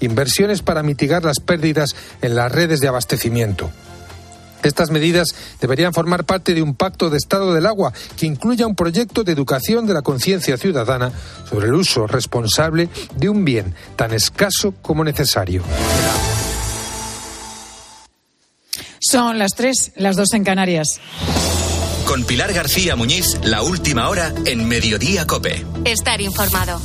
inversiones para mitigar las pérdidas en las redes de abastecimiento. Estas medidas deberían formar parte de un pacto de estado del agua que incluya un proyecto de educación de la conciencia ciudadana sobre el uso responsable de un bien tan escaso como necesario. Son las tres, las dos en Canarias. Con Pilar García Muñiz, la última hora en Mediodía Cope. Estar informado.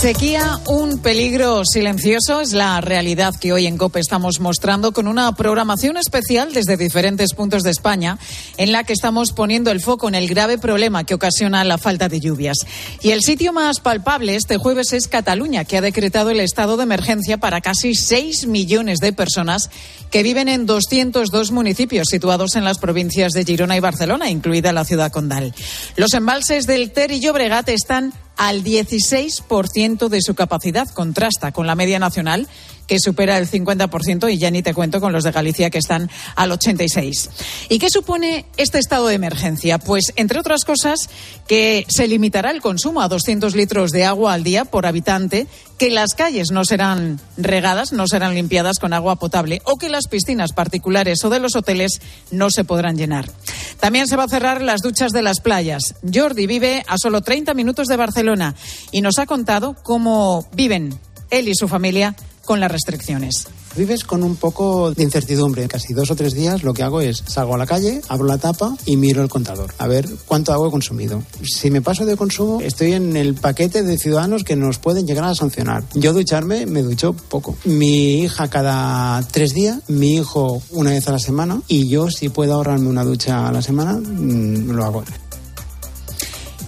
Sequía, un peligro silencioso, es la realidad que hoy en COPE estamos mostrando con una programación especial desde diferentes puntos de España en la que estamos poniendo el foco en el grave problema que ocasiona la falta de lluvias. Y el sitio más palpable este jueves es Cataluña, que ha decretado el estado de emergencia para casi 6 millones de personas que viven en 202 municipios situados en las provincias de Girona y Barcelona, incluida la ciudad condal. Los embalses del Ter y Llobregat están al 16% de su capacidad. Contrasta con la media nacional, que supera el 50%, y ya ni te cuento con los de Galicia, que están al 86%. ¿Y qué supone este estado de emergencia? Pues, entre otras cosas, que se limitará el consumo a 200 litros de agua al día por habitante, que las calles no serán regadas, no serán limpiadas con agua potable, o que las piscinas particulares o de los hoteles no se podrán llenar. También se va a cerrar las duchas de las playas. Jordi vive a solo 30 minutos de Barcelona y nos ha contado cómo viven él y su familia con las restricciones. Vives con un poco de incertidumbre. Casi dos o tres días lo que hago es salgo a la calle, abro la tapa y miro el contador. A ver cuánto agua he consumido. Si me paso de consumo, estoy en el paquete de ciudadanos que nos pueden llegar a sancionar. Yo ducharme, me ducho poco. Mi hija cada tres días, mi hijo una vez a la semana y yo si puedo ahorrarme una ducha a la semana, mm, lo hago.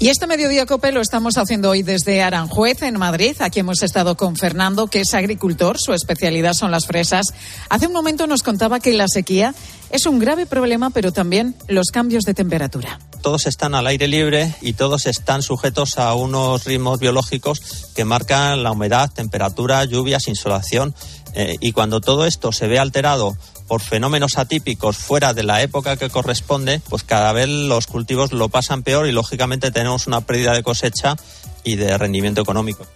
Y este mediodía COPE lo estamos haciendo hoy desde Aranjuez, en Madrid. Aquí hemos estado con Fernando, que es agricultor. Su especialidad son las fresas. Hace un momento nos contaba que la sequía es un grave problema, pero también los cambios de temperatura. Todos están al aire libre y todos están sujetos a unos ritmos biológicos que marcan la humedad, temperatura, lluvias, insolación. Eh, y cuando todo esto se ve alterado por fenómenos atípicos fuera de la época que corresponde, pues cada vez los cultivos lo pasan peor y lógicamente tenemos una pérdida de cosecha y de rendimiento económico.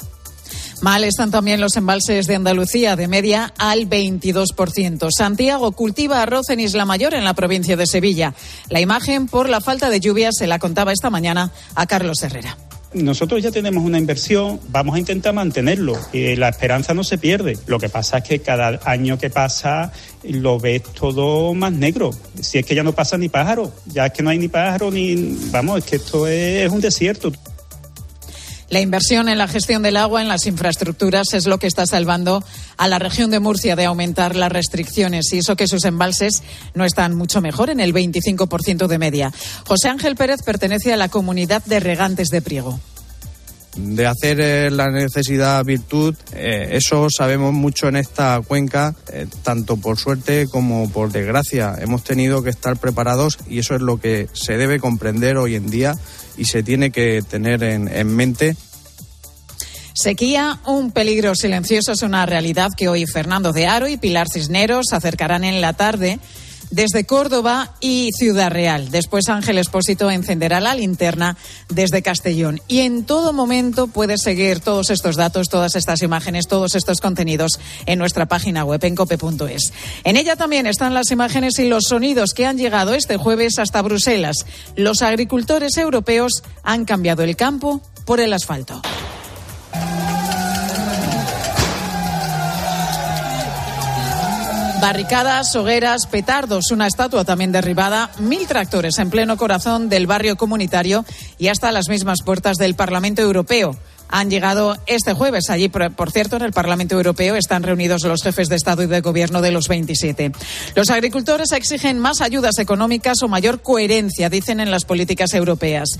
Mal están también los embalses de Andalucía, de media al 22%. Santiago cultiva arroz en Isla Mayor, en la provincia de Sevilla. La imagen por la falta de lluvia se la contaba esta mañana a Carlos Herrera nosotros ya tenemos una inversión, vamos a intentar mantenerlo. la esperanza no se pierde. Lo que pasa es que cada año que pasa lo ves todo más negro. Si es que ya no pasa ni pájaro, ya es que no hay ni pájaro ni. Vamos, es que esto es un desierto. La inversión en la gestión del agua, en las infraestructuras, es lo que está salvando a la región de Murcia de aumentar las restricciones y eso que sus embalses no están mucho mejor, en el 25% de media. José Ángel Pérez pertenece a la comunidad de regantes de Priego de hacer eh, la necesidad virtud, eh, eso sabemos mucho en esta cuenca, eh, tanto por suerte como por desgracia. Hemos tenido que estar preparados y eso es lo que se debe comprender hoy en día y se tiene que tener en, en mente. Sequía, un peligro silencioso es una realidad que hoy Fernando de Aro y Pilar Cisneros acercarán en la tarde desde Córdoba y Ciudad Real. Después Ángel Espósito encenderá la linterna desde Castellón. Y en todo momento puedes seguir todos estos datos, todas estas imágenes, todos estos contenidos en nuestra página web en cope.es. En ella también están las imágenes y los sonidos que han llegado este jueves hasta Bruselas. Los agricultores europeos han cambiado el campo por el asfalto. Barricadas, hogueras, petardos, una estatua también derribada, mil tractores en pleno corazón del barrio comunitario y hasta las mismas puertas del Parlamento Europeo han llegado este jueves. Allí, por, cierto, en el Parlamento Europeo están reunidos los jefes de Estado y de Gobierno de los 27. Los agricultores exigen más ayudas económicas o mayor coherencia, dicen en las políticas europeas.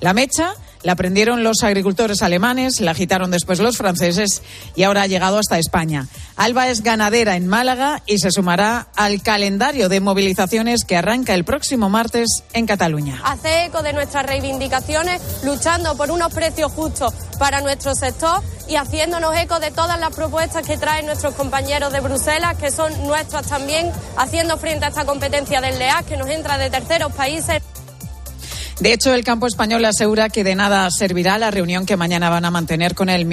La mecha la prendieron los agricultores alemanes, la agitaron después los franceses y ahora ha llegado hasta España. Alba es ganadera en Málaga y se sumará al calendario de movilizaciones que arranca el próximo martes en Cataluña. Hace eco de nuestras reivindicaciones, luchando por unos precios justos para nuestro sector y haciéndonos eco de todas las propuestas que traen nuestros compañeros de Bruselas, que son nuestras también, haciendo frente a esta competencia del LEAC que nos entra de terceros países. De hecho, el campo español asegura que de nada servirá la reunión que mañana van a mantener con el